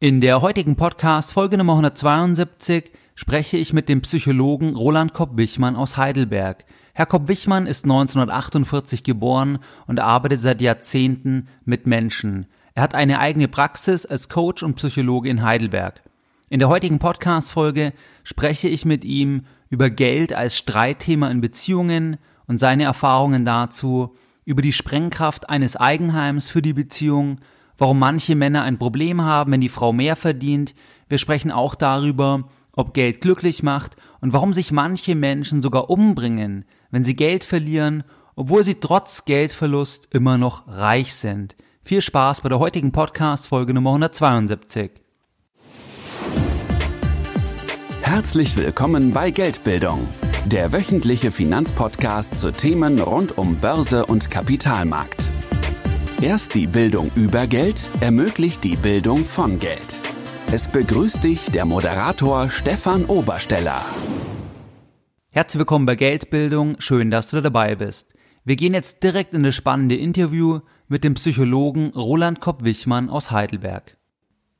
In der heutigen Podcast Folge Nummer 172 spreche ich mit dem Psychologen Roland Kopp-Wichmann aus Heidelberg. Herr Kopp-Wichmann ist 1948 geboren und arbeitet seit Jahrzehnten mit Menschen. Er hat eine eigene Praxis als Coach und Psychologe in Heidelberg. In der heutigen Podcast-Folge spreche ich mit ihm über Geld als Streitthema in Beziehungen und seine Erfahrungen dazu, über die Sprengkraft eines Eigenheims für die Beziehung, warum manche Männer ein Problem haben, wenn die Frau mehr verdient. Wir sprechen auch darüber, ob Geld glücklich macht und warum sich manche Menschen sogar umbringen, wenn sie Geld verlieren, obwohl sie trotz Geldverlust immer noch reich sind. Viel Spaß bei der heutigen Podcast Folge Nummer 172. Herzlich willkommen bei Geldbildung, der wöchentliche Finanzpodcast zu Themen rund um Börse und Kapitalmarkt. Erst die Bildung über Geld ermöglicht die Bildung von Geld. Es begrüßt dich der Moderator Stefan Obersteller. Herzlich willkommen bei Geldbildung, schön, dass du dabei bist. Wir gehen jetzt direkt in das spannende Interview mit dem Psychologen Roland Kopp-Wichmann aus Heidelberg.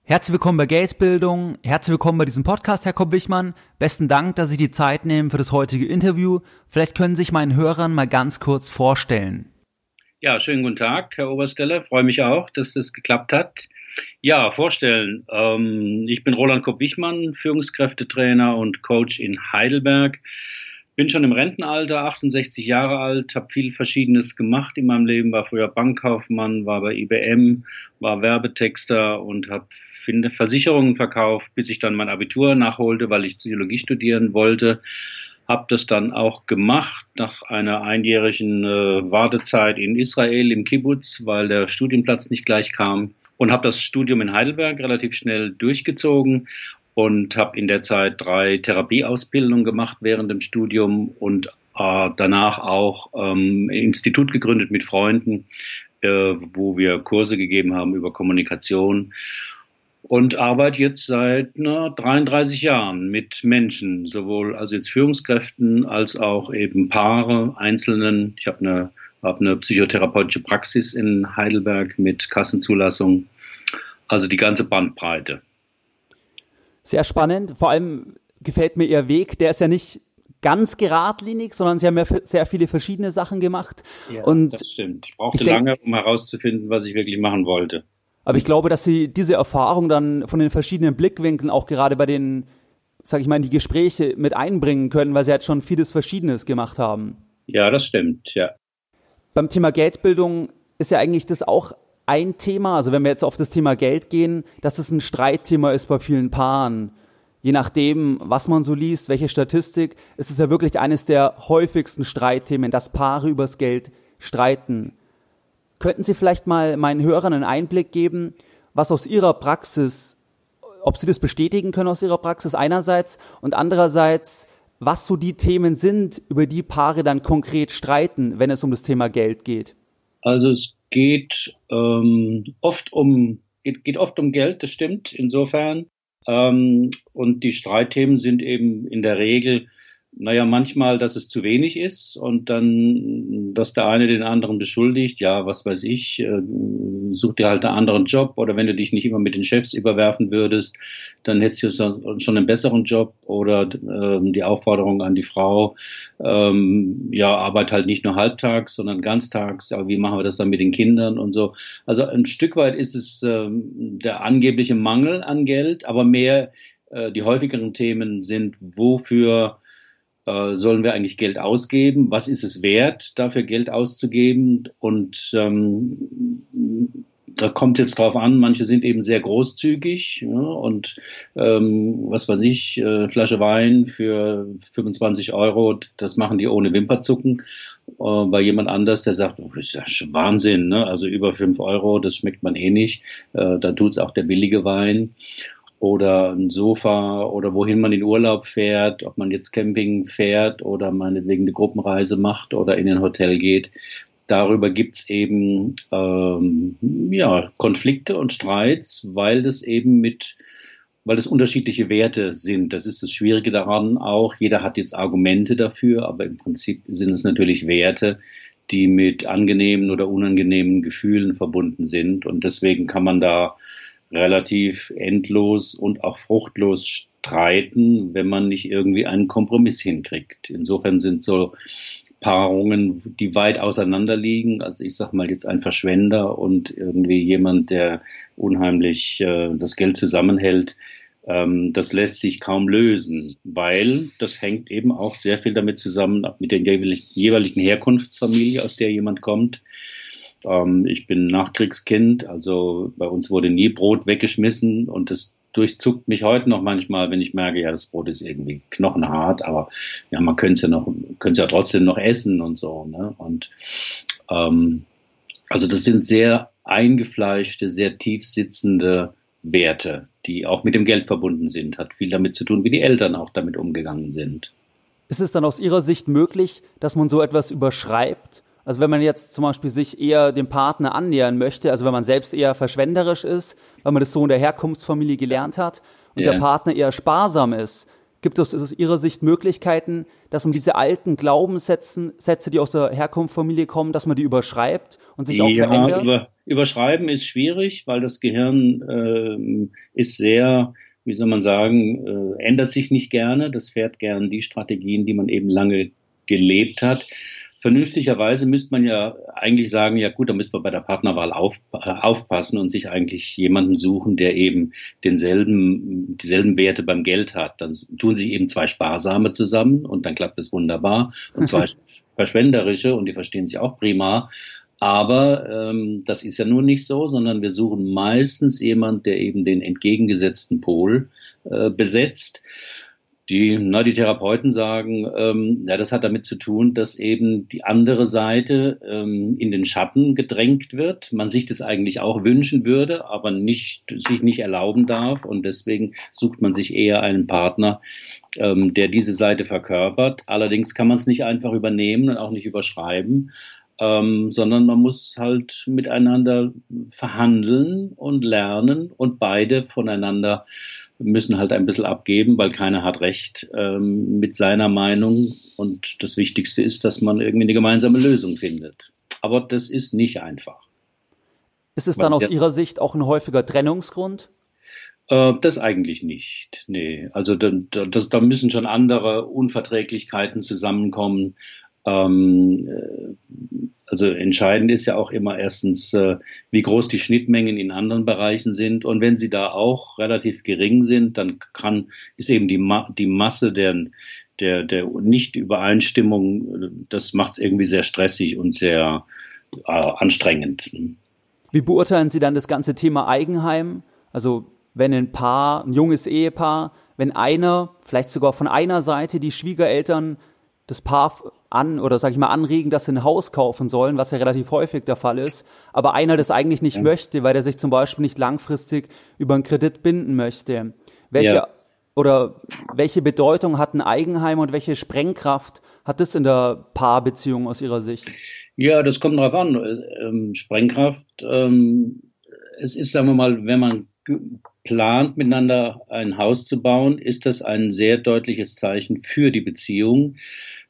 Herzlich willkommen bei Geldbildung, herzlich willkommen bei diesem Podcast, Herr Kopp-Wichmann. Besten Dank, dass Sie die Zeit nehmen für das heutige Interview. Vielleicht können Sie sich meinen Hörern mal ganz kurz vorstellen. Ja, schönen guten Tag, Herr Obersteller. Freue mich auch, dass das geklappt hat. Ja, vorstellen. Ähm, ich bin Roland Kopp-Wichmann, Führungskräftetrainer und Coach in Heidelberg. Bin schon im Rentenalter, 68 Jahre alt, habe viel Verschiedenes gemacht in meinem Leben, war früher Bankkaufmann, war bei IBM, war Werbetexter und habe Versicherungen verkauft, bis ich dann mein Abitur nachholte, weil ich Psychologie studieren wollte habe das dann auch gemacht nach einer einjährigen äh, Wartezeit in Israel im Kibbutz, weil der Studienplatz nicht gleich kam. Und habe das Studium in Heidelberg relativ schnell durchgezogen und habe in der Zeit drei Therapieausbildungen gemacht während dem Studium und äh, danach auch ähm, ein Institut gegründet mit Freunden, äh, wo wir Kurse gegeben haben über Kommunikation und arbeite jetzt seit na, 33 Jahren mit Menschen, sowohl also jetzt Führungskräften als auch eben Paare, Einzelnen. Ich habe eine, hab eine psychotherapeutische Praxis in Heidelberg mit Kassenzulassung, also die ganze Bandbreite. Sehr spannend. Vor allem gefällt mir Ihr Weg. Der ist ja nicht ganz geradlinig, sondern Sie haben ja sehr viele verschiedene Sachen gemacht. Ja, und das stimmt. Ich brauchte ich lange, um herauszufinden, was ich wirklich machen wollte. Aber ich glaube, dass sie diese Erfahrung dann von den verschiedenen Blickwinkeln auch gerade bei den, sag ich mal, in die Gespräche mit einbringen können, weil sie halt schon vieles Verschiedenes gemacht haben. Ja, das stimmt, ja. Beim Thema Geldbildung ist ja eigentlich das auch ein Thema, also wenn wir jetzt auf das Thema Geld gehen, dass es ein Streitthema ist bei vielen Paaren. Je nachdem, was man so liest, welche Statistik, ist es ja wirklich eines der häufigsten Streitthemen, dass Paare übers Geld streiten. Könnten Sie vielleicht mal meinen Hörern einen Einblick geben, was aus Ihrer Praxis, ob Sie das bestätigen können aus Ihrer Praxis einerseits und andererseits, was so die Themen sind, über die Paare dann konkret streiten, wenn es um das Thema Geld geht? Also es geht ähm, oft um geht, geht oft um Geld, das stimmt insofern. Ähm, und die Streitthemen sind eben in der Regel naja, manchmal, dass es zu wenig ist und dann, dass der eine den anderen beschuldigt, ja, was weiß ich, äh, such dir halt einen anderen Job. Oder wenn du dich nicht immer mit den Chefs überwerfen würdest, dann hättest du schon einen besseren Job. Oder äh, die Aufforderung an die Frau, ähm, ja, arbeit halt nicht nur halbtags, sondern ganztags, aber wie machen wir das dann mit den Kindern und so. Also ein Stück weit ist es ähm, der angebliche Mangel an Geld, aber mehr äh, die häufigeren Themen sind, wofür sollen wir eigentlich Geld ausgeben? Was ist es wert, dafür Geld auszugeben? Und ähm, da kommt jetzt drauf an, manche sind eben sehr großzügig ja, und ähm, was weiß ich, äh, Flasche Wein für 25 Euro, das machen die ohne Wimperzucken. Äh, bei jemand anders, der sagt, oh, das ist ja Wahnsinn, ne? also über 5 Euro, das schmeckt man eh nicht, äh, da tut's auch der billige Wein oder ein Sofa oder wohin man in Urlaub fährt, ob man jetzt Camping fährt oder meinetwegen eine Gruppenreise macht oder in ein Hotel geht. Darüber gibt's eben ähm, ja, Konflikte und Streits, weil das eben mit weil das unterschiedliche Werte sind. Das ist das Schwierige daran auch. Jeder hat jetzt Argumente dafür, aber im Prinzip sind es natürlich Werte, die mit angenehmen oder unangenehmen Gefühlen verbunden sind. Und deswegen kann man da relativ endlos und auch fruchtlos streiten, wenn man nicht irgendwie einen Kompromiss hinkriegt. Insofern sind so Paarungen, die weit auseinander liegen. Also ich sag mal jetzt ein Verschwender und irgendwie jemand, der unheimlich äh, das Geld zusammenhält, ähm, das lässt sich kaum lösen, weil das hängt eben auch sehr viel damit zusammen mit der jeweiligen Herkunftsfamilie, aus der jemand kommt. Ähm, ich bin Nachkriegskind, also bei uns wurde nie Brot weggeschmissen und das durchzuckt mich heute noch manchmal, wenn ich merke, ja, das Brot ist irgendwie knochenhart, aber ja, man könnte es ja noch, könnte es ja trotzdem noch essen und so. Ne? Und ähm, also das sind sehr eingefleischte, sehr tief sitzende Werte, die auch mit dem Geld verbunden sind. Hat viel damit zu tun, wie die Eltern auch damit umgegangen sind. Ist es dann aus Ihrer Sicht möglich, dass man so etwas überschreibt also wenn man jetzt zum Beispiel sich eher dem Partner annähern möchte, also wenn man selbst eher verschwenderisch ist, weil man das so in der Herkunftsfamilie gelernt hat und yeah. der Partner eher sparsam ist, gibt es aus Ihrer Sicht Möglichkeiten, dass man diese alten Glaubenssätze, Sätze, die aus der Herkunftsfamilie kommen, dass man die überschreibt und sich auch ja, verändert? Über, überschreiben ist schwierig, weil das Gehirn äh, ist sehr wie soll man sagen, äh, ändert sich nicht gerne. Das fährt gern die Strategien, die man eben lange gelebt hat vernünftigerweise müsste man ja eigentlich sagen, ja gut, da müsste man bei der Partnerwahl auf, äh, aufpassen und sich eigentlich jemanden suchen, der eben denselben, dieselben Werte beim Geld hat. Dann tun sich eben zwei Sparsame zusammen und dann klappt es wunderbar und zwei verschwenderische und die verstehen sich auch prima. Aber ähm, das ist ja nun nicht so, sondern wir suchen meistens jemand, der eben den entgegengesetzten Pol äh, besetzt. Die, na, die Therapeuten sagen, ähm, ja, das hat damit zu tun, dass eben die andere Seite ähm, in den Schatten gedrängt wird. Man sich das eigentlich auch wünschen würde, aber nicht, sich nicht erlauben darf. Und deswegen sucht man sich eher einen Partner, ähm, der diese Seite verkörpert. Allerdings kann man es nicht einfach übernehmen und auch nicht überschreiben. Ähm, sondern man muss halt miteinander verhandeln und lernen und beide voneinander müssen halt ein bisschen abgeben, weil keiner hat Recht ähm, mit seiner Meinung. Und das Wichtigste ist, dass man irgendwie eine gemeinsame Lösung findet. Aber das ist nicht einfach. Ist es dann weil, aus Ihrer Sicht auch ein häufiger Trennungsgrund? Äh, das eigentlich nicht. Nee, also da, da, da müssen schon andere Unverträglichkeiten zusammenkommen. Ähm, äh, also entscheidend ist ja auch immer erstens, äh, wie groß die Schnittmengen in anderen Bereichen sind. Und wenn sie da auch relativ gering sind, dann kann, ist eben die, Ma die Masse der, der, der Nicht-Übereinstimmung, das macht es irgendwie sehr stressig und sehr äh, anstrengend. Wie beurteilen Sie dann das ganze Thema Eigenheim? Also wenn ein Paar, ein junges Ehepaar, wenn einer, vielleicht sogar von einer Seite die Schwiegereltern das Paar an oder sag ich mal anregen, dass sie ein Haus kaufen sollen, was ja relativ häufig der Fall ist, aber einer das eigentlich nicht ja. möchte, weil er sich zum Beispiel nicht langfristig über einen Kredit binden möchte. Welche ja. oder welche Bedeutung hat ein Eigenheim und welche Sprengkraft hat das in der Paarbeziehung aus Ihrer Sicht? Ja, das kommt drauf an. Ähm, Sprengkraft, ähm, es ist, sagen wir mal, wenn man plant, miteinander ein Haus zu bauen, ist das ein sehr deutliches Zeichen für die Beziehung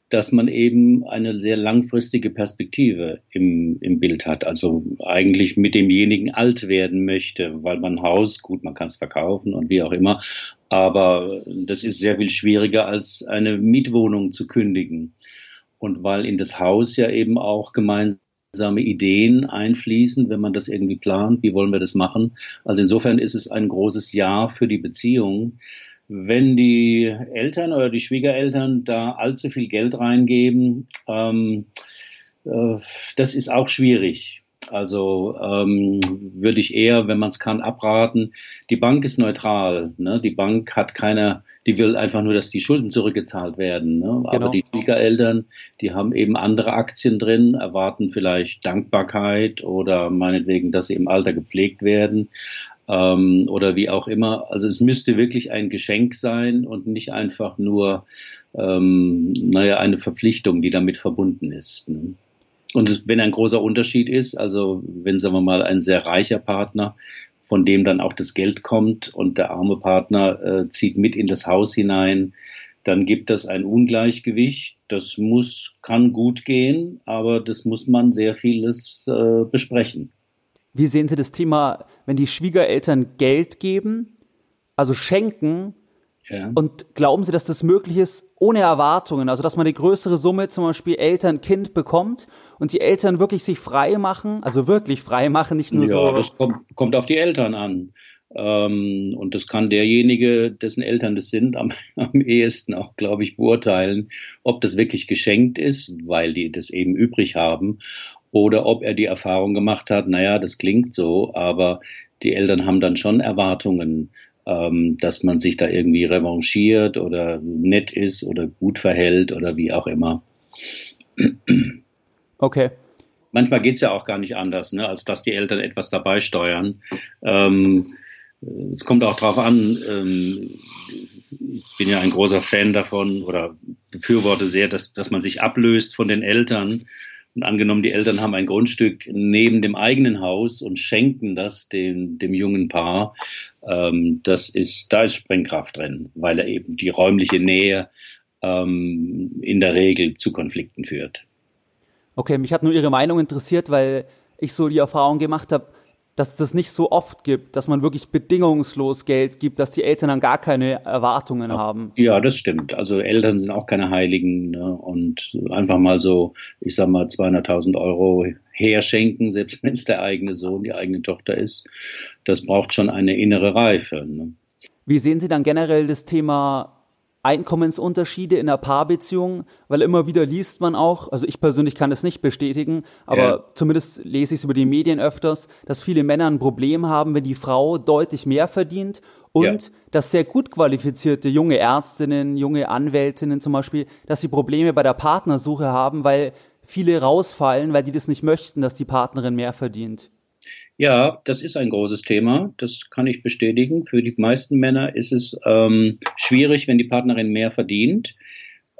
dass man eben eine sehr langfristige Perspektive im, im Bild hat. Also eigentlich mit demjenigen alt werden möchte, weil man Haus, gut, man kann es verkaufen und wie auch immer, aber das ist sehr viel schwieriger als eine Mietwohnung zu kündigen. Und weil in das Haus ja eben auch gemeinsame Ideen einfließen, wenn man das irgendwie plant, wie wollen wir das machen. Also insofern ist es ein großes Ja für die Beziehung wenn die Eltern oder die Schwiegereltern da allzu viel Geld reingeben, ähm, äh, das ist auch schwierig. Also ähm, würde ich eher, wenn man es kann, abraten. Die Bank ist neutral. Ne? Die Bank hat keine, die will einfach nur, dass die Schulden zurückgezahlt werden. Ne? Genau. Aber die Schwiegereltern, die haben eben andere Aktien drin, erwarten vielleicht Dankbarkeit oder meinetwegen, dass sie im Alter gepflegt werden ähm, oder wie auch immer. Also es müsste wirklich ein Geschenk sein und nicht einfach nur, ähm, naja, eine Verpflichtung, die damit verbunden ist. Ne? Und wenn ein großer Unterschied ist, also wenn, sagen wir mal, ein sehr reicher Partner, von dem dann auch das Geld kommt und der arme Partner äh, zieht mit in das Haus hinein, dann gibt das ein Ungleichgewicht. Das muss, kann gut gehen, aber das muss man sehr vieles äh, besprechen. Wie sehen Sie das Thema, wenn die Schwiegereltern Geld geben, also schenken, ja. und glauben Sie, dass das möglich ist ohne Erwartungen? Also, dass man eine größere Summe zum Beispiel Eltern-Kind bekommt und die Eltern wirklich sich frei machen, also wirklich frei machen, nicht nur ja, so. Das kommt, kommt auf die Eltern an. Ähm, und das kann derjenige, dessen Eltern das sind, am, am ehesten auch, glaube ich, beurteilen, ob das wirklich geschenkt ist, weil die das eben übrig haben, oder ob er die Erfahrung gemacht hat, naja, das klingt so, aber die Eltern haben dann schon Erwartungen, ähm, dass man sich da irgendwie revanchiert oder nett ist oder gut verhält oder wie auch immer. Okay. Manchmal geht es ja auch gar nicht anders, ne, als dass die Eltern etwas dabei steuern. Ähm, es kommt auch darauf an, ähm, ich bin ja ein großer Fan davon oder befürworte sehr, dass, dass man sich ablöst von den Eltern. Und angenommen, die Eltern haben ein Grundstück neben dem eigenen Haus und schenken das dem, dem jungen Paar, ähm, das ist, da ist Sprengkraft drin, weil er eben die räumliche Nähe ähm, in der Regel zu Konflikten führt. Okay, mich hat nur Ihre Meinung interessiert, weil ich so die Erfahrung gemacht habe, dass es das nicht so oft gibt, dass man wirklich bedingungslos Geld gibt, dass die Eltern dann gar keine Erwartungen ja, haben. Ja, das stimmt. Also Eltern sind auch keine Heiligen ne? und einfach mal so, ich sag mal 200.000 Euro herschenken, selbst wenn es der eigene Sohn, die eigene Tochter ist, das braucht schon eine innere Reife. Ne? Wie sehen Sie dann generell das Thema Einkommensunterschiede in einer Paarbeziehung, weil immer wieder liest man auch, also ich persönlich kann das nicht bestätigen, aber ja. zumindest lese ich es über die Medien öfters, dass viele Männer ein Problem haben, wenn die Frau deutlich mehr verdient und ja. dass sehr gut qualifizierte junge Ärztinnen, junge Anwältinnen zum Beispiel, dass sie Probleme bei der Partnersuche haben, weil viele rausfallen, weil die das nicht möchten, dass die Partnerin mehr verdient. Ja, das ist ein großes Thema. Das kann ich bestätigen. Für die meisten Männer ist es ähm, schwierig, wenn die Partnerin mehr verdient.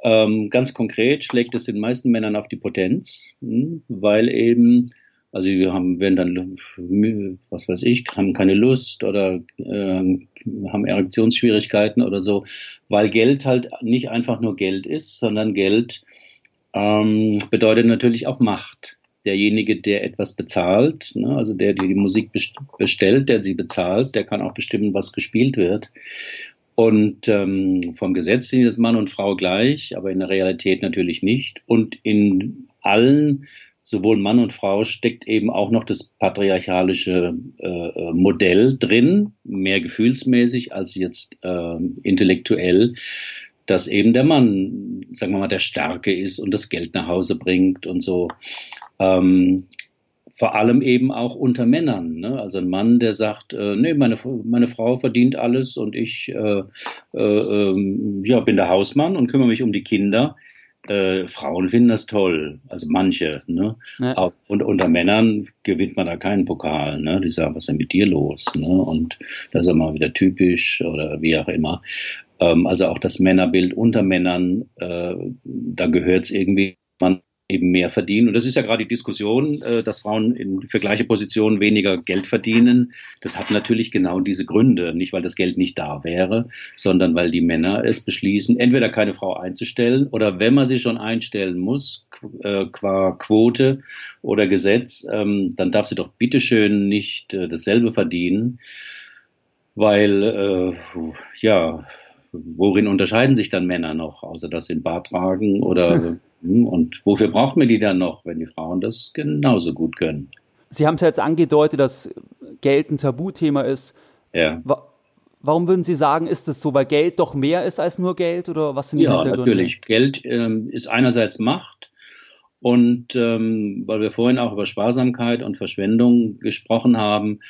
Ähm, ganz konkret schlägt es den meisten Männern auf die Potenz, hm, weil eben, also wir haben, werden dann, was weiß ich, haben keine Lust oder äh, haben Erektionsschwierigkeiten oder so, weil Geld halt nicht einfach nur Geld ist, sondern Geld ähm, bedeutet natürlich auch Macht derjenige, der etwas bezahlt, ne, also der, der die Musik bestellt, der sie bezahlt, der kann auch bestimmen, was gespielt wird. Und ähm, vom Gesetz sind das Mann und Frau gleich, aber in der Realität natürlich nicht. Und in allen, sowohl Mann und Frau, steckt eben auch noch das patriarchalische äh, Modell drin, mehr gefühlsmäßig als jetzt äh, intellektuell dass eben der Mann, sagen wir mal, der Starke ist und das Geld nach Hause bringt und so. Ähm, vor allem eben auch unter Männern. Ne? Also ein Mann, der sagt, äh, nee, meine, meine Frau verdient alles und ich äh, äh, ähm, ja, bin der Hausmann und kümmere mich um die Kinder. Äh, Frauen finden das toll, also manche. Ne? Ja. Auch, und unter Männern gewinnt man da keinen Pokal. Ne? Die sagen, was ist denn mit dir los? Ne? Und das ist immer wieder typisch oder wie auch immer. Ähm, also auch das Männerbild unter Männern, äh, da gehört es irgendwie, eben mehr verdienen. Und das ist ja gerade die Diskussion, äh, dass Frauen in, für gleiche Positionen weniger Geld verdienen. Das hat natürlich genau diese Gründe. Nicht, weil das Geld nicht da wäre, sondern weil die Männer es beschließen, entweder keine Frau einzustellen oder wenn man sie schon einstellen muss, äh, qua Quote oder Gesetz, ähm, dann darf sie doch bitteschön nicht äh, dasselbe verdienen. Weil, ja, worin unterscheiden sich dann Männer noch, außer dass sie einen Bart tragen oder und wofür braucht man die dann noch, wenn die Frauen das genauso gut können? Sie haben es ja jetzt angedeutet, dass Geld ein Tabuthema ist. Ja. Warum würden Sie sagen, ist es so, weil Geld doch mehr ist als nur Geld oder was sind die ja, Hintergründe? natürlich. Geld ähm, ist einerseits Macht und ähm, weil wir vorhin auch über Sparsamkeit und Verschwendung gesprochen haben,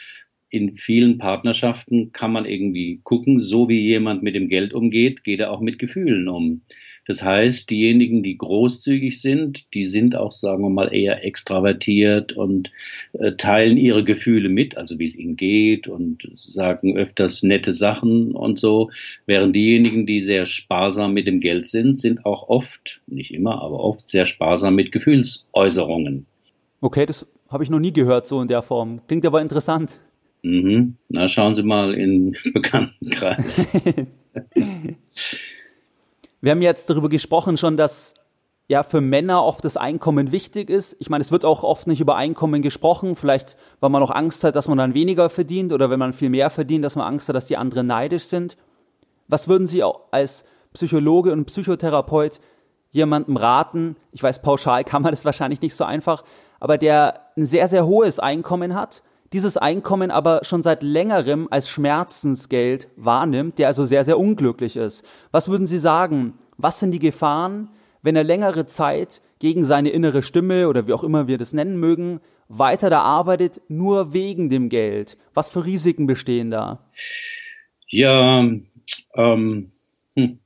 in vielen Partnerschaften kann man irgendwie gucken, so wie jemand mit dem Geld umgeht, geht er auch mit Gefühlen um. Das heißt, diejenigen, die großzügig sind, die sind auch, sagen wir mal, eher extravertiert und äh, teilen ihre Gefühle mit, also wie es ihnen geht und sagen öfters nette Sachen und so. Während diejenigen, die sehr sparsam mit dem Geld sind, sind auch oft, nicht immer, aber oft sehr sparsam mit Gefühlsäußerungen. Okay, das habe ich noch nie gehört so in der Form. Klingt aber interessant. Mhm. Na, schauen Sie mal in Bekanntenkreis. Wir haben jetzt darüber gesprochen schon, dass ja für Männer oft das Einkommen wichtig ist. Ich meine, es wird auch oft nicht über Einkommen gesprochen, vielleicht weil man auch Angst hat, dass man dann weniger verdient oder wenn man viel mehr verdient, dass man Angst hat, dass die anderen neidisch sind. Was würden Sie als Psychologe und Psychotherapeut jemandem raten? Ich weiß, pauschal kann man das wahrscheinlich nicht so einfach, aber der ein sehr, sehr hohes Einkommen hat, dieses Einkommen aber schon seit längerem als Schmerzensgeld wahrnimmt, der also sehr, sehr unglücklich ist. Was würden Sie sagen? Was sind die Gefahren, wenn er längere Zeit gegen seine innere Stimme oder wie auch immer wir das nennen mögen, weiter da arbeitet, nur wegen dem Geld? Was für Risiken bestehen da? Ja, ähm, hm.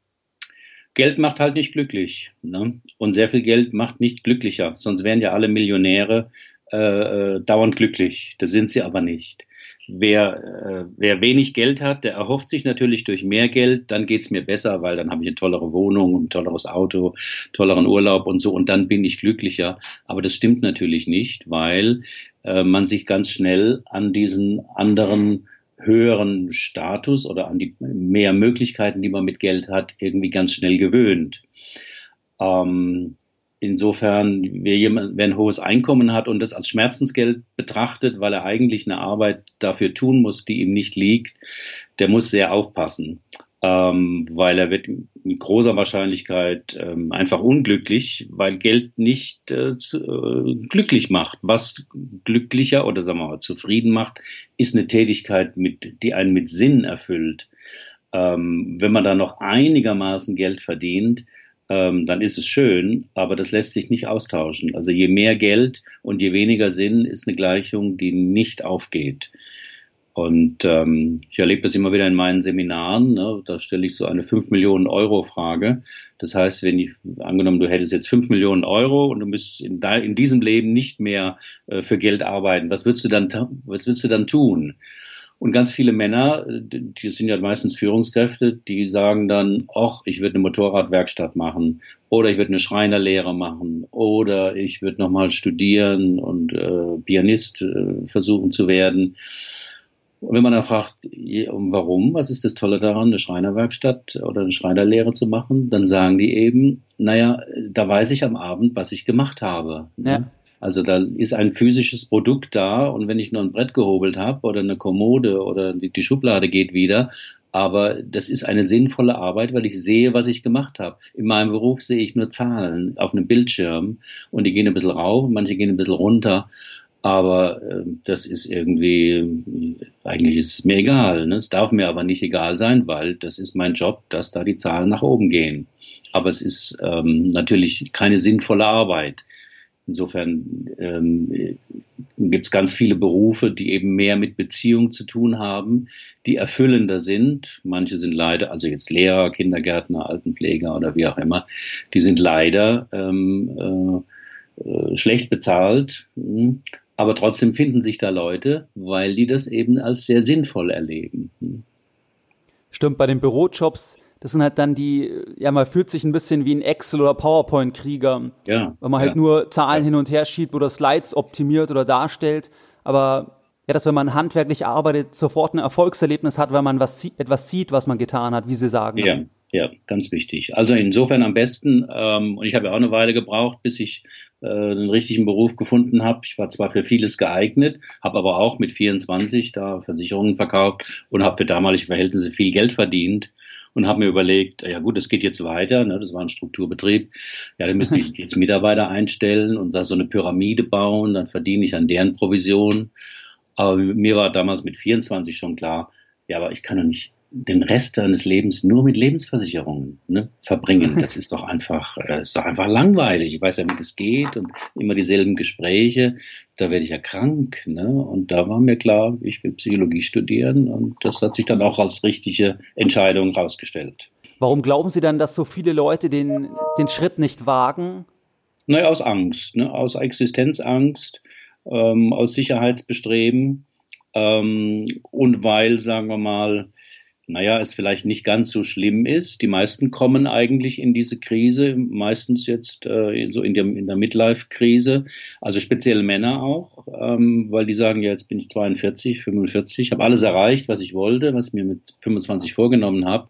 Geld macht halt nicht glücklich. Ne? Und sehr viel Geld macht nicht glücklicher. Sonst wären ja alle Millionäre äh, äh dauernd glücklich. Das sind sie aber nicht. Wer, äh, wer wenig Geld hat, der erhofft sich natürlich durch mehr Geld, dann geht's mir besser, weil dann habe ich eine tollere Wohnung, ein tolleres Auto, tolleren Urlaub und so und dann bin ich glücklicher. Aber das stimmt natürlich nicht, weil äh, man sich ganz schnell an diesen anderen höheren Status oder an die mehr Möglichkeiten, die man mit Geld hat, irgendwie ganz schnell gewöhnt. Ähm, Insofern, wer, jemand, wer ein hohes Einkommen hat und das als Schmerzensgeld betrachtet, weil er eigentlich eine Arbeit dafür tun muss, die ihm nicht liegt, der muss sehr aufpassen, ähm, weil er wird mit großer Wahrscheinlichkeit ähm, einfach unglücklich, weil Geld nicht äh, zu, äh, glücklich macht. Was glücklicher oder sagen wir mal zufrieden macht, ist eine Tätigkeit, mit, die einen mit Sinn erfüllt. Ähm, wenn man da noch einigermaßen Geld verdient, ähm, dann ist es schön, aber das lässt sich nicht austauschen. Also je mehr Geld und je weniger Sinn ist eine Gleichung, die nicht aufgeht. Und ähm, ich erlebe das immer wieder in meinen Seminaren. Ne? Da stelle ich so eine 5 Millionen Euro Frage. Das heißt, wenn ich, angenommen, du hättest jetzt 5 Millionen Euro und du müsstest in, in diesem Leben nicht mehr äh, für Geld arbeiten, was würdest du dann, was würdest du dann tun? Und ganz viele Männer, die sind ja meistens Führungskräfte, die sagen dann, ach, ich würde eine Motorradwerkstatt machen oder ich würde eine Schreinerlehre machen oder ich würde nochmal studieren und äh, Pianist äh, versuchen zu werden. Und wenn man dann fragt, warum, was ist das Tolle daran, eine Schreinerwerkstatt oder eine Schreinerlehre zu machen, dann sagen die eben, naja, da weiß ich am Abend, was ich gemacht habe. Ja. Also da ist ein physisches Produkt da und wenn ich nur ein Brett gehobelt habe oder eine Kommode oder die, Schublade geht wieder, aber das ist eine sinnvolle Arbeit, weil ich sehe, was ich gemacht habe. In meinem Beruf sehe ich nur Zahlen auf einem Bildschirm und die gehen ein bisschen rauf, manche gehen ein bisschen runter. Aber äh, das ist irgendwie, eigentlich ist es mir egal. Ne? Es darf mir aber nicht egal sein, weil das ist mein Job, dass da die Zahlen nach oben gehen. Aber es ist ähm, natürlich keine sinnvolle Arbeit. Insofern ähm, gibt es ganz viele Berufe, die eben mehr mit Beziehung zu tun haben, die erfüllender sind. Manche sind leider, also jetzt Lehrer, Kindergärtner, Altenpfleger oder wie auch immer, die sind leider ähm, äh, äh schlecht bezahlt. Hm. Aber trotzdem finden sich da Leute, weil die das eben als sehr sinnvoll erleben. Hm. Stimmt, bei den Bürojobs das sind halt dann die, ja, man fühlt sich ein bisschen wie ein Excel- oder PowerPoint-Krieger. Ja. Weil man halt nur Zahlen ja. hin und her schiebt oder Slides optimiert oder darstellt. Aber ja, dass wenn man handwerklich arbeitet, sofort ein Erfolgserlebnis hat, weil man was, etwas sieht, was man getan hat, wie Sie sagen. Ja, ja, ganz wichtig. Also insofern am besten, ähm, und ich habe ja auch eine Weile gebraucht, bis ich äh, einen richtigen Beruf gefunden habe. Ich war zwar für vieles geeignet, habe aber auch mit 24 da Versicherungen verkauft und habe für damalige Verhältnisse viel Geld verdient und habe mir überlegt, ja gut, es geht jetzt weiter, ne, das war ein Strukturbetrieb, ja, dann müsste ich jetzt Mitarbeiter einstellen und da so eine Pyramide bauen, dann verdiene ich an deren Provision. Aber mir war damals mit 24 schon klar, ja, aber ich kann doch nicht den Rest deines Lebens nur mit Lebensversicherungen ne, verbringen. Das ist doch einfach, äh, ist doch einfach langweilig. Ich weiß ja, wie das geht und immer dieselben Gespräche. Da werde ich ja krank. Ne? Und da war mir klar, ich will Psychologie studieren und das hat sich dann auch als richtige Entscheidung herausgestellt. Warum glauben Sie dann, dass so viele Leute den, den Schritt nicht wagen? Naja, aus Angst, ne? aus Existenzangst, ähm, aus Sicherheitsbestreben ähm, und weil, sagen wir mal, naja, es vielleicht nicht ganz so schlimm ist. Die meisten kommen eigentlich in diese Krise, meistens jetzt äh, so in der, in der Midlife-Krise, also speziell Männer auch, ähm, weil die sagen, ja, jetzt bin ich 42, 45, habe alles erreicht, was ich wollte, was ich mir mit 25 vorgenommen habe.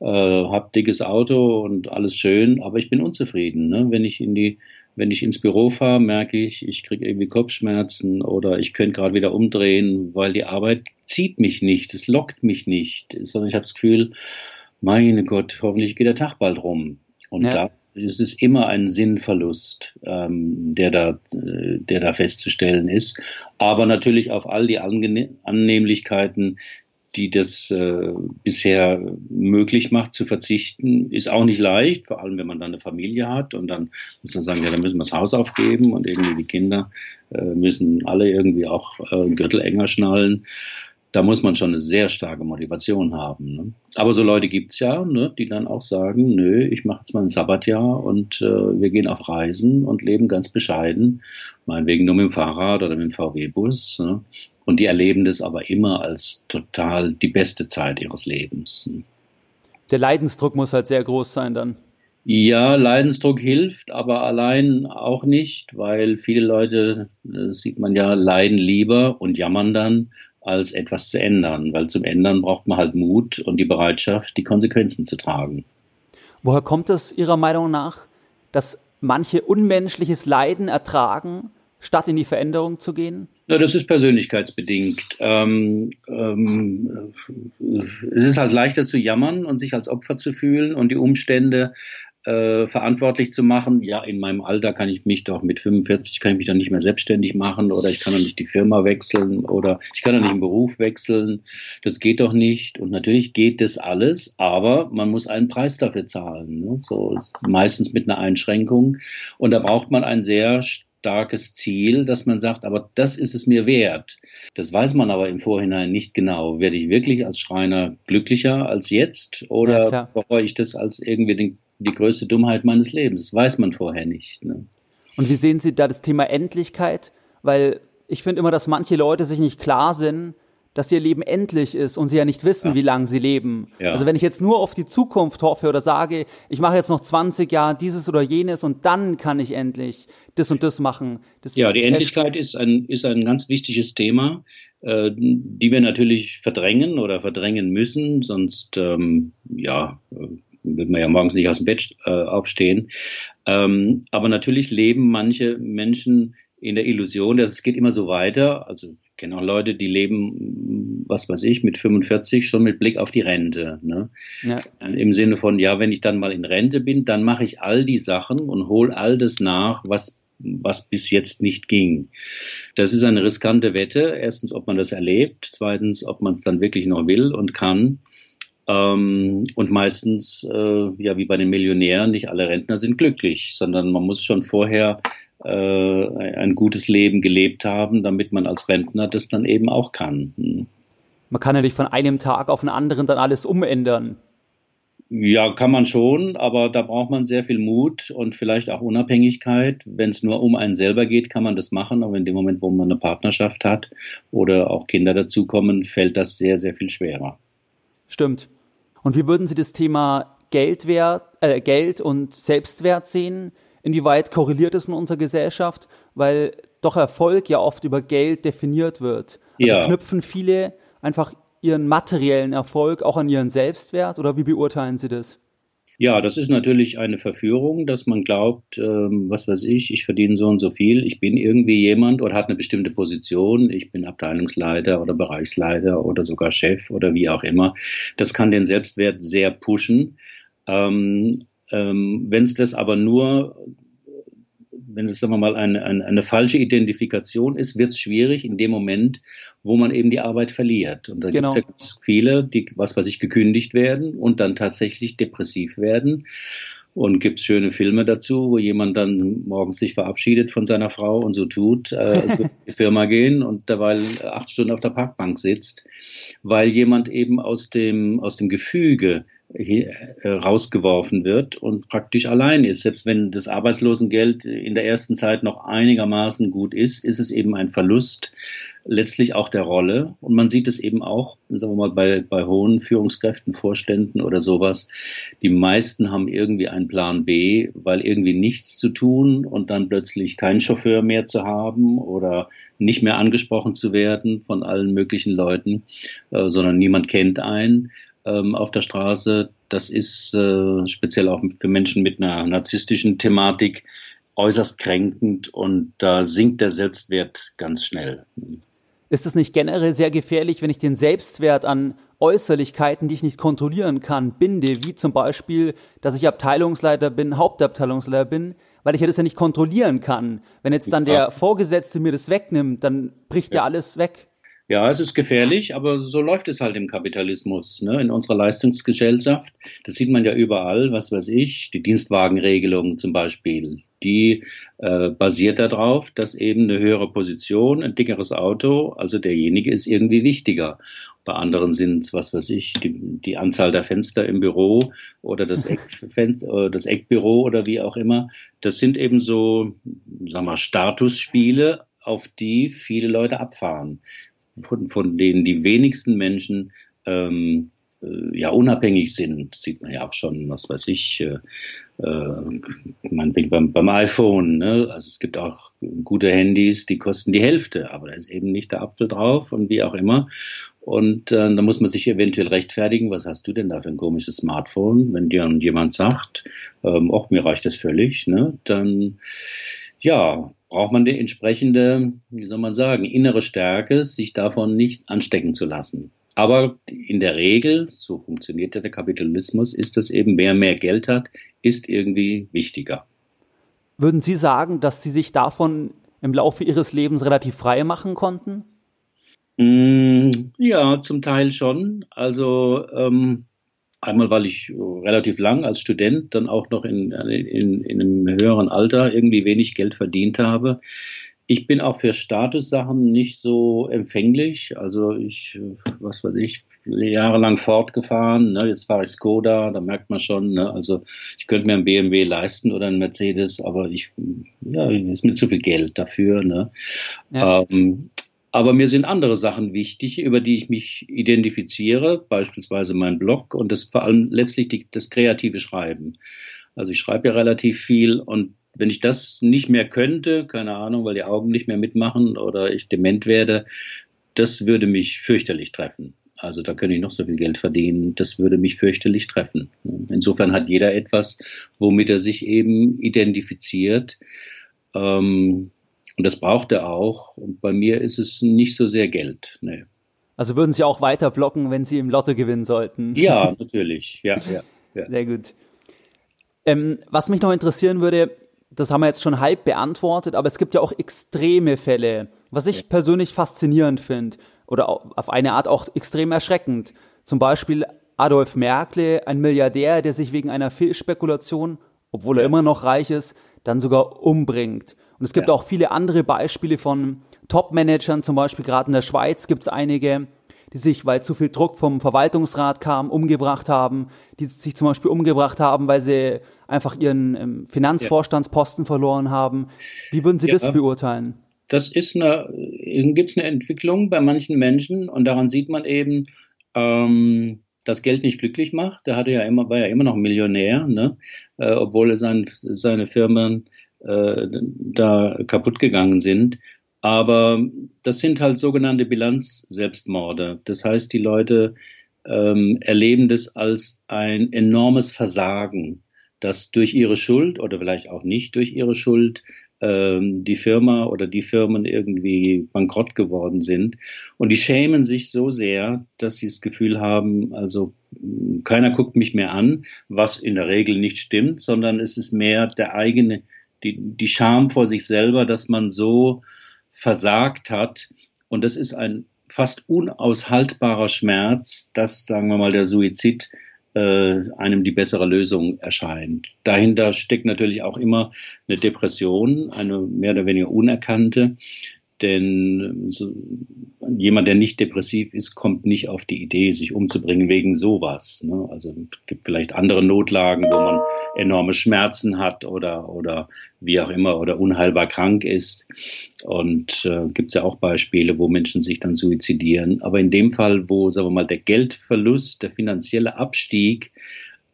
äh, habe dickes Auto und alles schön, aber ich bin unzufrieden. Ne? Wenn ich in die wenn ich ins Büro fahre, merke ich, ich kriege irgendwie Kopfschmerzen oder ich könnte gerade wieder umdrehen, weil die Arbeit zieht mich nicht, es lockt mich nicht, sondern ich habe das Gefühl, meine Gott, hoffentlich geht der Tag bald rum. Und ja. da ist es immer ein Sinnverlust, ähm, der, da, äh, der da festzustellen ist. Aber natürlich auf all die Ange Annehmlichkeiten, die das äh, bisher möglich macht zu verzichten, ist auch nicht leicht, vor allem wenn man dann eine Familie hat und dann muss man sagen, ja, dann müssen wir das Haus aufgeben und irgendwie die Kinder äh, müssen alle irgendwie auch äh, Gürtel enger schnallen. Da muss man schon eine sehr starke Motivation haben. Ne? Aber so Leute gibt's ja, ne, die dann auch sagen, nö, ich mache jetzt mal ein Sabbatjahr und äh, wir gehen auf Reisen und leben ganz bescheiden, meinetwegen nur mit dem Fahrrad oder mit dem VW-Bus. Ne? Und die erleben das aber immer als total die beste Zeit ihres Lebens. Der Leidensdruck muss halt sehr groß sein dann. Ja, Leidensdruck hilft, aber allein auch nicht, weil viele Leute, das sieht man ja, leiden lieber und jammern dann, als etwas zu ändern. Weil zum Ändern braucht man halt Mut und die Bereitschaft, die Konsequenzen zu tragen. Woher kommt es Ihrer Meinung nach, dass manche unmenschliches Leiden ertragen, statt in die Veränderung zu gehen? Ja, das ist persönlichkeitsbedingt. Ähm, ähm, es ist halt leichter zu jammern und sich als Opfer zu fühlen und die Umstände äh, verantwortlich zu machen. Ja, in meinem Alter kann ich mich doch mit 45 kann ich mich doch nicht mehr selbstständig machen oder ich kann doch nicht die Firma wechseln oder ich kann doch nicht den Beruf wechseln. Das geht doch nicht. Und natürlich geht das alles, aber man muss einen Preis dafür zahlen. Ne? So meistens mit einer Einschränkung. Und da braucht man ein sehr starkes Ziel, dass man sagt, aber das ist es mir wert. Das weiß man aber im Vorhinein nicht genau. Werde ich wirklich als Schreiner glücklicher als jetzt oder ja, bereue ich das als irgendwie den, die größte Dummheit meines Lebens? Das weiß man vorher nicht. Ne? Und wie sehen Sie da das Thema Endlichkeit? Weil ich finde immer, dass manche Leute sich nicht klar sind, dass ihr Leben endlich ist und sie ja nicht wissen, ja. wie lange sie leben. Ja. Also wenn ich jetzt nur auf die Zukunft hoffe oder sage, ich mache jetzt noch 20 Jahre dieses oder jenes und dann kann ich endlich das und das machen. Das ja, die Endlichkeit ist ein, ist ein ganz wichtiges Thema, äh, die wir natürlich verdrängen oder verdrängen müssen, sonst ähm, ja, wird man ja morgens nicht aus dem Bett äh, aufstehen. Ähm, aber natürlich leben manche Menschen in der Illusion, dass es geht immer so weiter. Also kenne auch Leute, die leben, was weiß ich, mit 45 schon mit Blick auf die Rente. Ne? Ja. Im Sinne von, ja, wenn ich dann mal in Rente bin, dann mache ich all die Sachen und hole all das nach, was, was bis jetzt nicht ging. Das ist eine riskante Wette. Erstens, ob man das erlebt. Zweitens, ob man es dann wirklich noch will und kann. Ähm, und meistens, äh, ja, wie bei den Millionären, nicht alle Rentner sind glücklich, sondern man muss schon vorher äh, ein gutes Leben gelebt haben, damit man als Rentner das dann eben auch kann. Hm. Man kann ja nicht von einem Tag auf den anderen dann alles umändern. Ja, kann man schon, aber da braucht man sehr viel Mut und vielleicht auch Unabhängigkeit. Wenn es nur um einen selber geht, kann man das machen, aber in dem Moment, wo man eine Partnerschaft hat oder auch Kinder dazukommen, fällt das sehr, sehr viel schwerer. Stimmt. Und wie würden Sie das Thema Geldwert, äh, Geld und Selbstwert sehen? Inwieweit korreliert es in unserer Gesellschaft? Weil doch Erfolg ja oft über Geld definiert wird. Also ja. knüpfen viele einfach ihren materiellen Erfolg auch an ihren Selbstwert oder wie beurteilen Sie das? Ja, das ist natürlich eine Verführung, dass man glaubt, ähm, was weiß ich, ich verdiene so und so viel, ich bin irgendwie jemand oder hat eine bestimmte Position, ich bin Abteilungsleiter oder Bereichsleiter oder sogar Chef oder wie auch immer. Das kann den Selbstwert sehr pushen. Ähm, ähm, Wenn es das aber nur, wenn es, sagen wir mal, eine, eine, eine falsche Identifikation ist, wird es schwierig in dem Moment, wo man eben die Arbeit verliert. Und da genau. gibt es ja ganz viele, die, was weiß ich, gekündigt werden und dann tatsächlich depressiv werden. Und gibt es schöne Filme dazu, wo jemand dann morgens sich verabschiedet von seiner Frau und so tut, äh, als würde die Firma gehen und dabei acht Stunden auf der Parkbank sitzt, weil jemand eben aus dem, aus dem Gefüge rausgeworfen wird und praktisch allein ist. Selbst wenn das Arbeitslosengeld in der ersten Zeit noch einigermaßen gut ist, ist es eben ein Verlust letztlich auch der Rolle. Und man sieht es eben auch, sagen wir mal, bei, bei hohen Führungskräften, Vorständen oder sowas. Die meisten haben irgendwie einen Plan B, weil irgendwie nichts zu tun und dann plötzlich keinen Chauffeur mehr zu haben oder nicht mehr angesprochen zu werden von allen möglichen Leuten, äh, sondern niemand kennt einen ähm, auf der Straße, das ist äh, speziell auch für Menschen mit einer narzisstischen Thematik äußerst kränkend und da sinkt der Selbstwert ganz schnell. Ist es nicht generell sehr gefährlich, wenn ich den Selbstwert an Äußerlichkeiten, die ich nicht kontrollieren kann, binde, wie zum Beispiel, dass ich Abteilungsleiter bin, Hauptabteilungsleiter bin, weil ich ja das ja nicht kontrollieren kann. Wenn jetzt dann der Vorgesetzte mir das wegnimmt, dann bricht ja, ja alles weg. Ja, es ist gefährlich, aber so läuft es halt im Kapitalismus, ne? in unserer Leistungsgesellschaft. Das sieht man ja überall, was weiß ich, die Dienstwagenregelung zum Beispiel, die äh, basiert darauf, dass eben eine höhere Position, ein dickeres Auto, also derjenige ist irgendwie wichtiger. Bei anderen sind es, was weiß ich, die, die, Anzahl der Fenster im Büro oder das, Eck, äh, das Eckbüro oder wie auch immer. Das sind eben so, sagen wir, Statusspiele, auf die viele Leute abfahren von, von denen die wenigsten Menschen ähm, äh, ja unabhängig sind, sieht man ja auch schon, was weiß ich, äh, äh, man beim, beim iPhone, ne? also es gibt auch gute Handys, die kosten die Hälfte, aber da ist eben nicht der Apfel drauf und wie auch immer. Und äh, da muss man sich eventuell rechtfertigen, was hast du denn da für ein komisches Smartphone? Wenn dir jemand sagt, ähm, ach, mir reicht das völlig, ne? dann ja, braucht man die entsprechende, wie soll man sagen, innere Stärke, sich davon nicht anstecken zu lassen. Aber in der Regel, so funktioniert ja der Kapitalismus, ist es eben, wer mehr Geld hat, ist irgendwie wichtiger. Würden Sie sagen, dass Sie sich davon im Laufe Ihres Lebens relativ frei machen konnten? Mm, ja, zum Teil schon. Also ähm, Einmal, weil ich relativ lang als Student dann auch noch in, in, in einem höheren Alter irgendwie wenig Geld verdient habe. Ich bin auch für Statussachen nicht so empfänglich. Also ich, was weiß ich, jahrelang fortgefahren. Ne? Jetzt fahre ich Skoda, da merkt man schon. Ne? Also ich könnte mir einen BMW leisten oder einen Mercedes, aber ich, ja, ist mir zu viel Geld dafür. Ne? Ja. Ähm, aber mir sind andere Sachen wichtig, über die ich mich identifiziere, beispielsweise mein Blog und das vor allem letztlich die, das kreative Schreiben. Also ich schreibe ja relativ viel und wenn ich das nicht mehr könnte, keine Ahnung, weil die Augen nicht mehr mitmachen oder ich dement werde, das würde mich fürchterlich treffen. Also da könnte ich noch so viel Geld verdienen, das würde mich fürchterlich treffen. Insofern hat jeder etwas, womit er sich eben identifiziert. Ähm, und das braucht er auch. Und bei mir ist es nicht so sehr Geld. Nee. Also würden Sie auch weiter blocken, wenn Sie im Lotto gewinnen sollten? Ja, natürlich. Ja, ja, ja. Sehr gut. Ähm, was mich noch interessieren würde, das haben wir jetzt schon halb beantwortet, aber es gibt ja auch extreme Fälle, was ich ja. persönlich faszinierend finde oder auf eine Art auch extrem erschreckend. Zum Beispiel Adolf Merkle, ein Milliardär, der sich wegen einer Fehlspekulation, obwohl er immer noch reich ist, dann sogar umbringt. Und es gibt ja. auch viele andere Beispiele von Top-Managern, zum Beispiel gerade in der Schweiz gibt es einige, die sich, weil zu viel Druck vom Verwaltungsrat kam, umgebracht haben, die sich zum Beispiel umgebracht haben, weil sie einfach ihren ähm, Finanzvorstandsposten ja. verloren haben. Wie würden Sie ja. das beurteilen? Das ist eine, gibt es eine Entwicklung bei manchen Menschen und daran sieht man eben, ähm, dass Geld nicht glücklich macht. Der hatte ja immer, war ja immer noch Millionär, ne? Äh, obwohl er sein, seine Firmen äh, da kaputt gegangen sind. Aber das sind halt sogenannte Bilanzselbstmorde. Das heißt, die Leute ähm, erleben das als ein enormes Versagen, dass durch ihre Schuld oder vielleicht auch nicht durch ihre Schuld ähm, die Firma oder die Firmen irgendwie bankrott geworden sind. Und die schämen sich so sehr, dass sie das Gefühl haben, also keiner guckt mich mehr an, was in der Regel nicht stimmt, sondern es ist mehr der eigene die, die Scham vor sich selber, dass man so versagt hat. Und das ist ein fast unaushaltbarer Schmerz, dass, sagen wir mal, der Suizid äh, einem die bessere Lösung erscheint. Dahinter steckt natürlich auch immer eine Depression, eine mehr oder weniger unerkannte, denn so, jemand, der nicht depressiv ist, kommt nicht auf die Idee, sich umzubringen wegen sowas. Ne? Also es gibt vielleicht andere Notlagen, wo man enorme Schmerzen hat oder, oder wie auch immer oder unheilbar krank ist. Und äh, gibt es ja auch Beispiele, wo Menschen sich dann suizidieren. Aber in dem Fall, wo, sagen wir mal, der Geldverlust, der finanzielle Abstieg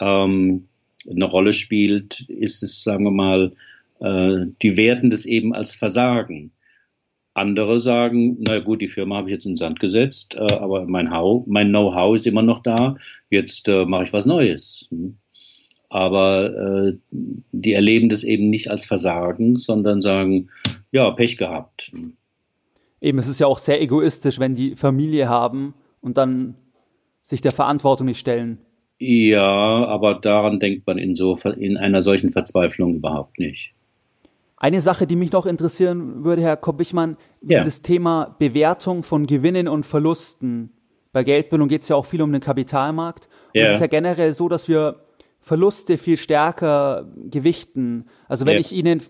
ähm, eine Rolle spielt, ist es, sagen wir mal, äh, die werten das eben als Versagen. Andere sagen, na gut, die Firma habe ich jetzt in den Sand gesetzt, äh, aber mein, mein Know-how ist immer noch da, jetzt äh, mache ich was Neues. Hm. Aber äh, die erleben das eben nicht als Versagen, sondern sagen, ja, Pech gehabt. Hm. Eben, es ist ja auch sehr egoistisch, wenn die Familie haben und dann sich der Verantwortung nicht stellen. Ja, aber daran denkt man in, so, in einer solchen Verzweiflung überhaupt nicht. Eine Sache, die mich noch interessieren würde, Herr Kopp-Wichmann, ja. ist das Thema Bewertung von Gewinnen und Verlusten. Bei Geldbildung geht es ja auch viel um den Kapitalmarkt. Und ja. es ist ja generell so, dass wir Verluste viel stärker gewichten. Also wenn ja. ich Ihnen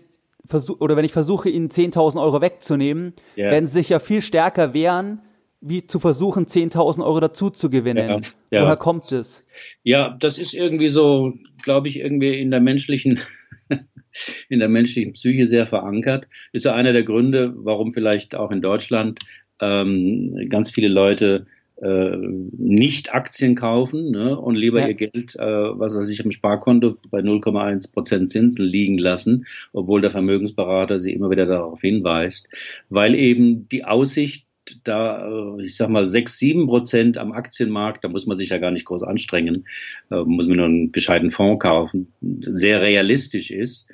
versuche oder wenn ich versuche, Ihnen 10.000 Euro wegzunehmen, werden Sie sich ja viel stärker wehren, wie zu versuchen, 10.000 Euro dazu zu gewinnen. Woher kommt es? Ja, das ist irgendwie so, glaube ich, irgendwie in der menschlichen in der menschlichen Psyche sehr verankert. Ist ja einer der Gründe, warum vielleicht auch in Deutschland ähm, ganz viele Leute äh, nicht Aktien kaufen ne, und lieber ja. ihr Geld, äh, was weiß ich, im Sparkonto bei 0,1 Prozent Zinsen liegen lassen, obwohl der Vermögensberater sie immer wieder darauf hinweist, weil eben die Aussicht da, äh, ich sag mal, sechs, sieben Prozent am Aktienmarkt, da muss man sich ja gar nicht groß anstrengen, äh, muss man nur einen gescheiten Fonds kaufen, sehr realistisch ist.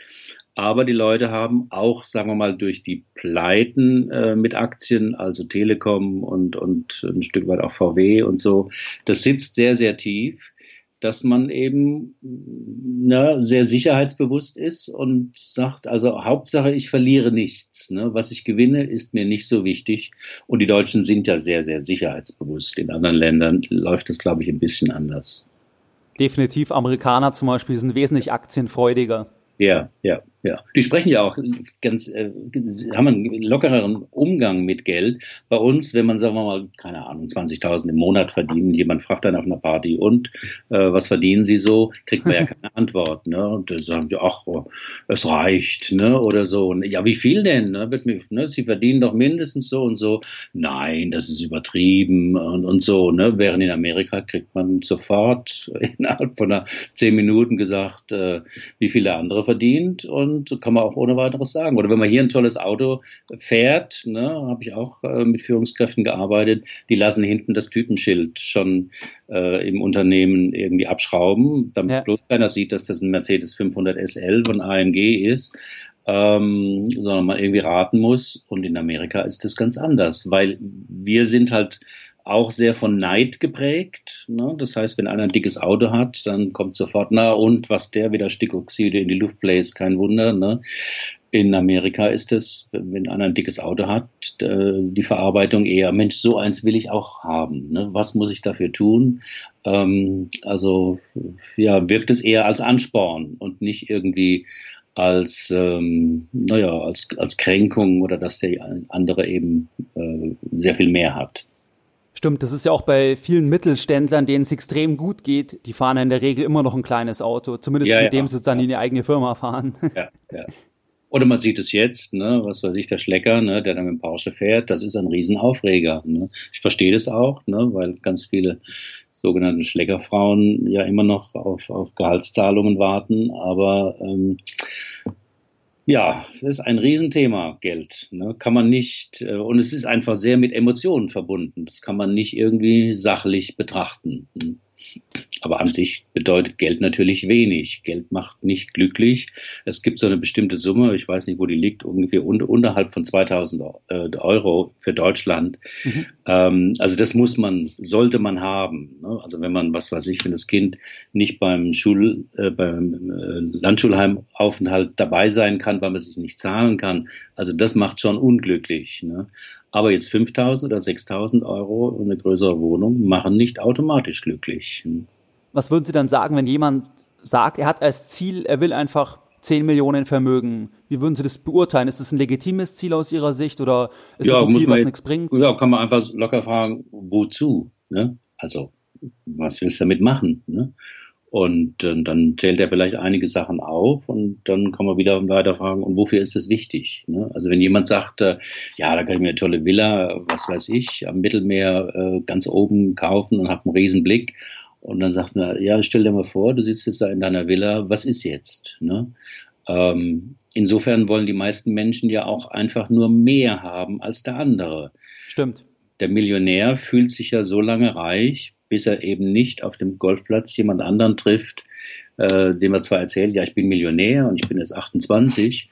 Aber die Leute haben auch, sagen wir mal, durch die Pleiten äh, mit Aktien, also Telekom und, und ein Stück weit auch VW und so, das sitzt sehr, sehr tief dass man eben ne, sehr sicherheitsbewusst ist und sagt, also Hauptsache, ich verliere nichts. Ne? Was ich gewinne, ist mir nicht so wichtig. Und die Deutschen sind ja sehr, sehr sicherheitsbewusst. In anderen Ländern läuft das, glaube ich, ein bisschen anders. Definitiv. Amerikaner zum Beispiel sind wesentlich aktienfreudiger. Ja, ja. Ja, die sprechen ja auch ganz, äh, haben einen lockereren Umgang mit Geld. Bei uns, wenn man, sagen wir mal, keine Ahnung, 20.000 im Monat verdienen, jemand fragt dann auf einer Party, und äh, was verdienen Sie so, kriegt man ja keine Antwort. Ne? Und dann sagen die, ach, oh, es reicht, ne? oder so. Ja, wie viel denn? Ne? Wird mir, ne? Sie verdienen doch mindestens so und so. Nein, das ist übertrieben und, und so. Ne? Während in Amerika kriegt man sofort innerhalb von einer zehn Minuten gesagt, äh, wie viel der andere verdient und und kann man auch ohne weiteres sagen. Oder wenn man hier ein tolles Auto fährt, ne, habe ich auch äh, mit Führungskräften gearbeitet, die lassen hinten das Typenschild schon äh, im Unternehmen irgendwie abschrauben, damit ja. bloß keiner sieht, dass das ein Mercedes 500 SL von AMG ist. Ähm, sondern man irgendwie raten muss. Und in Amerika ist das ganz anders, weil wir sind halt auch sehr von Neid geprägt. Ne? Das heißt, wenn einer ein dickes Auto hat, dann kommt sofort, na und was der wieder Stickoxide in die Luft bläst, kein Wunder. Ne? In Amerika ist es, wenn einer ein dickes Auto hat, die Verarbeitung eher, Mensch, so eins will ich auch haben. Ne? Was muss ich dafür tun? Ähm, also ja, wirkt es eher als Ansporn und nicht irgendwie als, ähm, naja, als, als Kränkung oder dass der andere eben äh, sehr viel mehr hat. Stimmt, das ist ja auch bei vielen Mittelständlern, denen es extrem gut geht, die fahren in der Regel immer noch ein kleines Auto, zumindest ja, mit ja, dem sie dann in die eigene Firma fahren. Ja, ja. Oder man sieht es jetzt, ne, was weiß ich, der Schlecker, ne, der dann mit dem Porsche fährt, das ist ein Riesenaufreger. Ne. Ich verstehe das auch, ne, weil ganz viele sogenannte Schleckerfrauen ja immer noch auf, auf Gehaltszahlungen warten, aber ähm, ja, das ist ein Riesenthema, Geld. Ne? Kann man nicht, äh, und es ist einfach sehr mit Emotionen verbunden. Das kann man nicht irgendwie sachlich betrachten. Hm? Aber an sich bedeutet Geld natürlich wenig. Geld macht nicht glücklich. Es gibt so eine bestimmte Summe, ich weiß nicht, wo die liegt, ungefähr unter, unterhalb von 2000 äh, Euro für Deutschland. Mhm. Ähm, also das muss man, sollte man haben. Ne? Also wenn man, was weiß ich, wenn das Kind nicht beim Schul, äh, beim äh, Landschulheimaufenthalt dabei sein kann, weil man sich nicht zahlen kann. Also das macht schon unglücklich. Ne? Aber jetzt 5000 oder 6000 Euro und eine größere Wohnung machen nicht automatisch glücklich. Was würden Sie dann sagen, wenn jemand sagt, er hat als Ziel, er will einfach 10 Millionen Vermögen. Wie würden Sie das beurteilen? Ist das ein legitimes Ziel aus Ihrer Sicht oder ist ja, das ein Ziel, was nichts bringt? Ja, kann man einfach locker fragen, wozu? Ne? Also, was willst du damit machen? Ne? Und äh, dann zählt er vielleicht einige Sachen auf und dann kann man wieder weiter fragen, und wofür ist das wichtig? Ne? Also wenn jemand sagt, äh, ja, da kann ich mir eine tolle Villa, was weiß ich, am Mittelmeer äh, ganz oben kaufen und habe einen riesen Blick. Und dann sagt man, ja, stell dir mal vor, du sitzt jetzt da in deiner Villa, was ist jetzt? Ne? Ähm, insofern wollen die meisten Menschen ja auch einfach nur mehr haben als der andere. Stimmt. Der Millionär fühlt sich ja so lange reich, bis er eben nicht auf dem Golfplatz jemand anderen trifft, äh, dem er zwar erzählt, ja, ich bin Millionär und ich bin jetzt 28.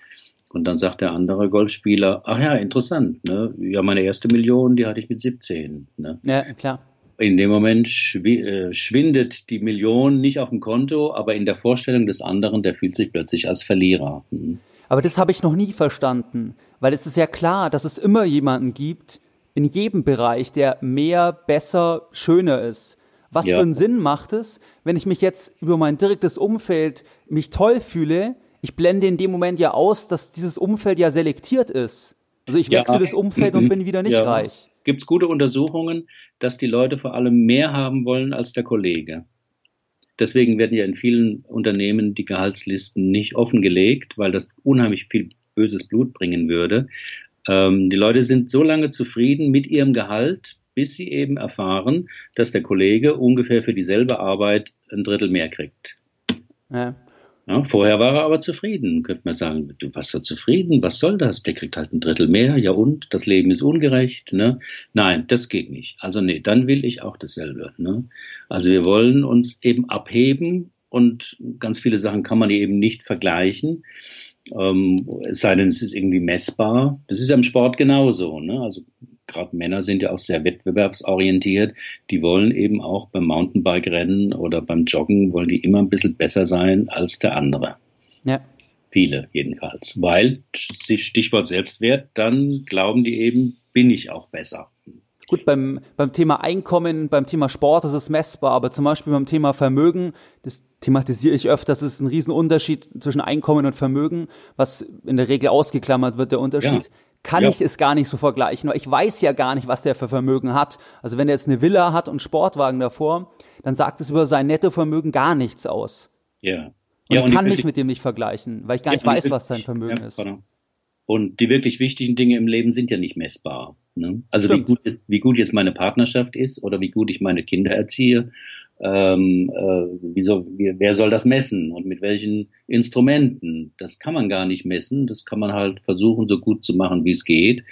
Und dann sagt der andere Golfspieler, ach ja, interessant, ne? Ja, meine erste Million, die hatte ich mit 17. Ne? Ja, klar. In dem Moment äh, schwindet die Million nicht auf dem Konto, aber in der Vorstellung des anderen, der fühlt sich plötzlich als Verlierer. Hm. Aber das habe ich noch nie verstanden, weil es ist ja klar, dass es immer jemanden gibt, in jedem Bereich, der mehr, besser, schöner ist. Was ja. für einen Sinn macht es, wenn ich mich jetzt über mein direktes Umfeld mich toll fühle? Ich blende in dem Moment ja aus, dass dieses Umfeld ja selektiert ist. Also ich wechsle ja. das Umfeld und bin wieder nicht ja. reich. Gibt es gute Untersuchungen, dass die Leute vor allem mehr haben wollen als der Kollege. Deswegen werden ja in vielen Unternehmen die Gehaltslisten nicht offengelegt, weil das unheimlich viel böses Blut bringen würde. Ähm, die Leute sind so lange zufrieden mit ihrem Gehalt, bis sie eben erfahren, dass der Kollege ungefähr für dieselbe Arbeit ein Drittel mehr kriegt. Ja. Ja, vorher war er aber zufrieden, könnte man sagen. Du warst so zufrieden, was soll das? Der kriegt halt ein Drittel mehr, ja und? Das Leben ist ungerecht. Ne? Nein, das geht nicht. Also nee, dann will ich auch dasselbe. Ne? Also wir wollen uns eben abheben und ganz viele Sachen kann man eben nicht vergleichen. Ähm, es sei denn, es ist irgendwie messbar. Das ist ja im Sport genauso. Ne? Also gerade Männer sind ja auch sehr wettbewerbsorientiert. Die wollen eben auch beim Mountainbike-Rennen oder beim Joggen, wollen die immer ein bisschen besser sein als der andere. Ja. Viele jedenfalls. Weil, Stichwort Selbstwert, dann glauben die eben, bin ich auch besser. Gut, beim, beim Thema Einkommen, beim Thema Sport ist es messbar, aber zum Beispiel beim Thema Vermögen, das thematisiere ich öfter, das ist ein Riesenunterschied zwischen Einkommen und Vermögen, was in der Regel ausgeklammert wird, der Unterschied. Ja kann ja. ich es gar nicht so vergleichen, weil ich weiß ja gar nicht, was der für Vermögen hat. Also wenn er jetzt eine Villa hat und Sportwagen davor, dann sagt es über sein Nettovermögen gar nichts aus. Ja. Und ja, ich kann mich mit dem nicht vergleichen, weil ich gar nicht weiß, was sein Vermögen ja, ist. Und die wirklich wichtigen Dinge im Leben sind ja nicht messbar. Ne? Also wie gut, wie gut jetzt meine Partnerschaft ist oder wie gut ich meine Kinder erziehe ähm, äh, wieso, wie, wer soll das messen und mit welchen Instrumenten? Das kann man gar nicht messen. Das kann man halt versuchen, so gut zu machen, wie es geht.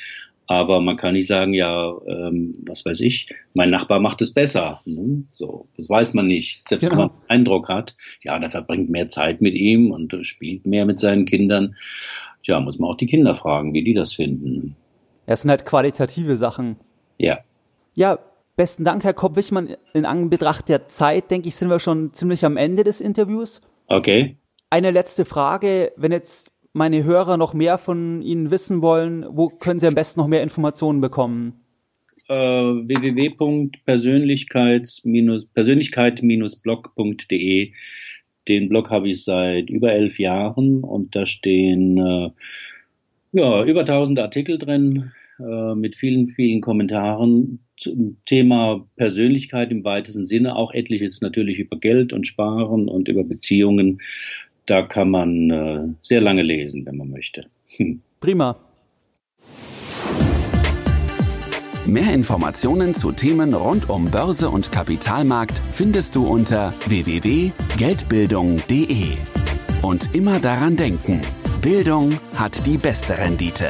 Aber man kann nicht sagen, ja, ähm, was weiß ich, mein Nachbar macht es besser. Ne? So, das weiß man nicht. Selbst genau. wenn man einen Eindruck hat, ja, der verbringt mehr Zeit mit ihm und spielt mehr mit seinen Kindern. Ja, muss man auch die Kinder fragen, wie die das finden. Es sind halt qualitative Sachen. Ja. Ja, Besten Dank, Herr Kopp-Wichmann. In Anbetracht der Zeit, denke ich, sind wir schon ziemlich am Ende des Interviews. Okay. Eine letzte Frage. Wenn jetzt meine Hörer noch mehr von Ihnen wissen wollen, wo können Sie am besten noch mehr Informationen bekommen? Uh, www.persönlichkeit-blog.de. Den Blog habe ich seit über elf Jahren und da stehen uh, ja, über 1000 Artikel drin uh, mit vielen, vielen Kommentaren zum Thema Persönlichkeit im weitesten Sinne, auch etliches natürlich über Geld und Sparen und über Beziehungen. Da kann man äh, sehr lange lesen, wenn man möchte. Hm. Prima. Mehr Informationen zu Themen rund um Börse und Kapitalmarkt findest du unter www.geldbildung.de. Und immer daran denken, Bildung hat die beste Rendite.